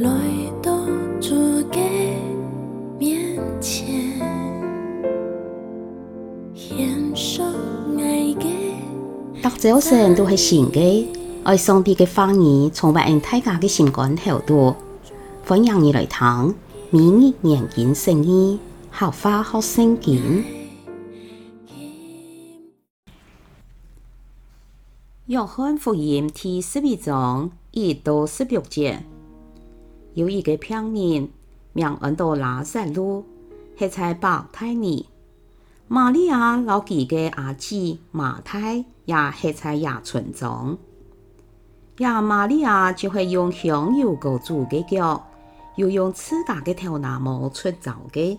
来到主给面前，献上爱嘅。特首雖然都係善嘅，愛上帝嘅話語從別人睇家嘅情感厚度，歡迎你來聽，每日研經聖意，合法學聖經。約翰福音第十一章一到十六節。有一个漂亮、名闻多拉萨路，系在伯太尼。玛利亚老几个阿姊马太也系在亚村中，呀，玛利亚就会用香油个煮嘅脚，又用此大的头腊毛出造的。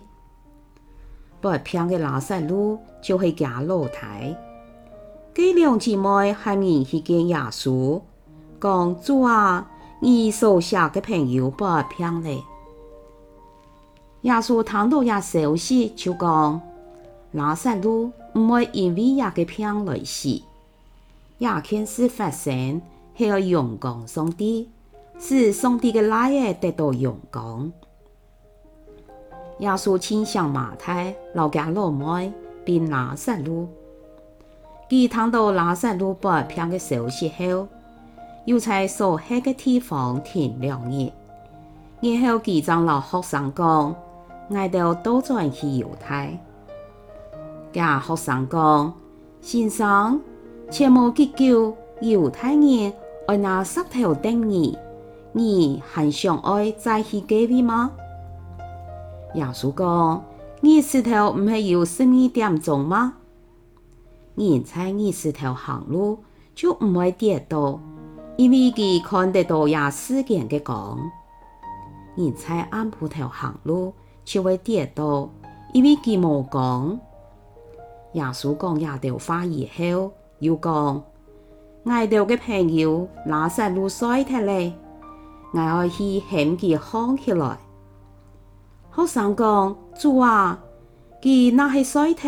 不，平亮嘅拉萨路就会加露台。佢两姊妹喊名去见耶稣，讲啊。你手下的朋友不骗嘞。耶稣听到也熟悉，就讲：拿撒路唔会因为亚个平来死。亚件事发生系要勇敢上帝，使上帝的来爱得到勇敢。耶稣亲向马太、老家老妹并拿撒路。佮听到拿撒路不平的消息后。又在所黑个地方停两日，然后几张老学生讲爱到倒转去犹太。假学生讲先生，切莫急救犹太人爱拿石头顶你。你还想爱再去几回吗？亚叔讲，你石头唔系有十二点钟吗？人在你石头行路就唔会跌倒。因为佮看得到耶稣见佮讲，人在暗坡头行路就会跌倒。因为佮无讲，耶稣讲也稣发以后又讲，爱悼嘅朋友拿路露特咧，哀要去献佮好起来。好生讲主啊，佮那些水特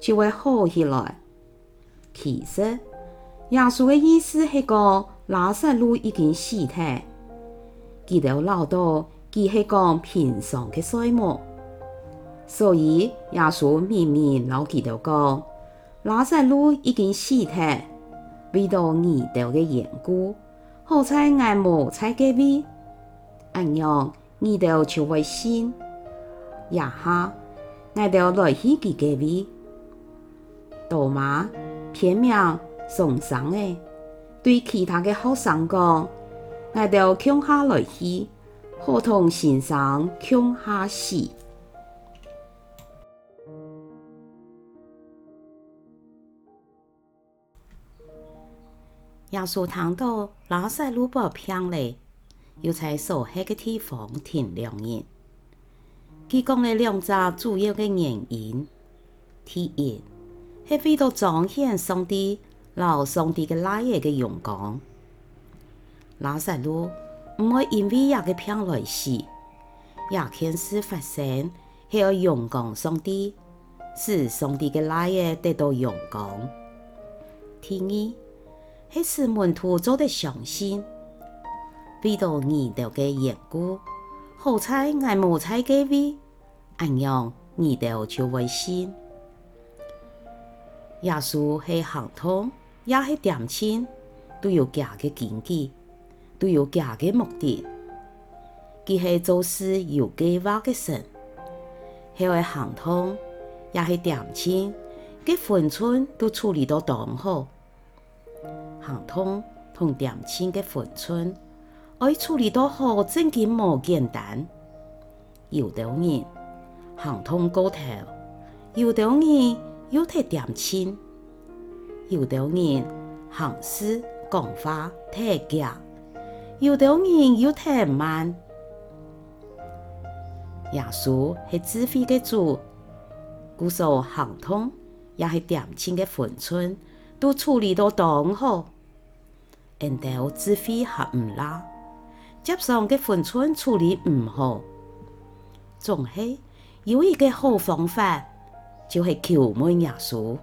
就会好起来。其实，耶稣嘅意思系讲。拉萨路已经死掉，记得老道，只是讲平常的岁末，所以耶稣秘密老记得讲，拉萨路已经死掉，回到二道的缘故，好彩爱冇在个位，按娘二道就会先，呀哈，爱到来去几个位，大妈偏命送上的。对其他嘅学生讲，爱要向下落去，课同先生向下死。要说糖到拉萨卢布偏嘞，又在所黑个地方停两年。佮讲了两个主要嘅原因。第一，系回到藏献上帝。老上帝嘅奶嘅勇敢，拉萨路唔会因为一个偏来死，亚开使发生喺个勇敢上帝，使上帝嘅奶嘅得到勇敢。第二，黑是门徒做得上心，为到你的嘅缘故，好彩爱无彩嘅味，安样二道就危险。耶稣喺行通。也是点签，都有家嘅禁忌，都有家嘅目的。既系做事有计划个神，迄个行通也是点签，佮分寸都处理到当好。行通同点签个分寸，爱处理到好，真金无简单。有道人行通高头，有道人又睇点签。有啲人行诗讲法太夹，有啲人又太慢。耶稣是智慧的主，不少行通，也是点亲的分寸，都处理得当好。因但智慧合唔啦，接送的分寸处理唔好，总系有一个好方法，就系求问耶稣。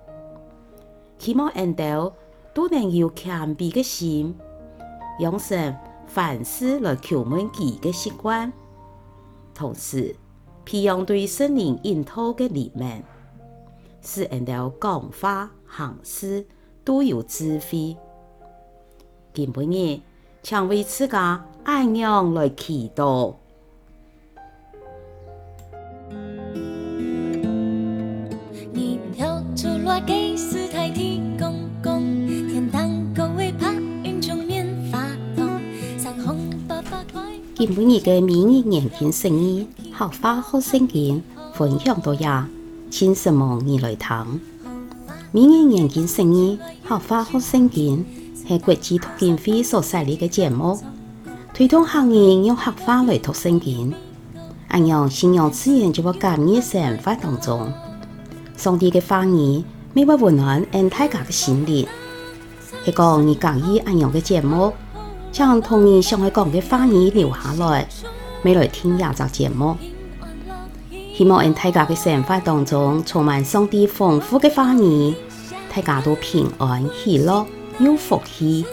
希望引导都能有谦卑的心，养成反思来求问己的习惯，同时培养对心灵印透的里面，使引导讲话行事都有智慧。今第二，常为自己安样来祈祷。今日嘅《明日眼镜生意合花好升级》分享到呀，请什么你来谈？明日眼镜生意好花好升级》系国际脱镜会所设立嘅节目，推动行业用合法来脱生级，按照信仰资源，就喺感日神活当中，上帝嘅话语每晚温暖恩大家的心灵，一个二杠一安阳的节目，将童年想海讲的花语留下来，每来听二个集节目。希望恩大家的生活当中充满上帝丰富的花语，大家都平安喜乐，有福气。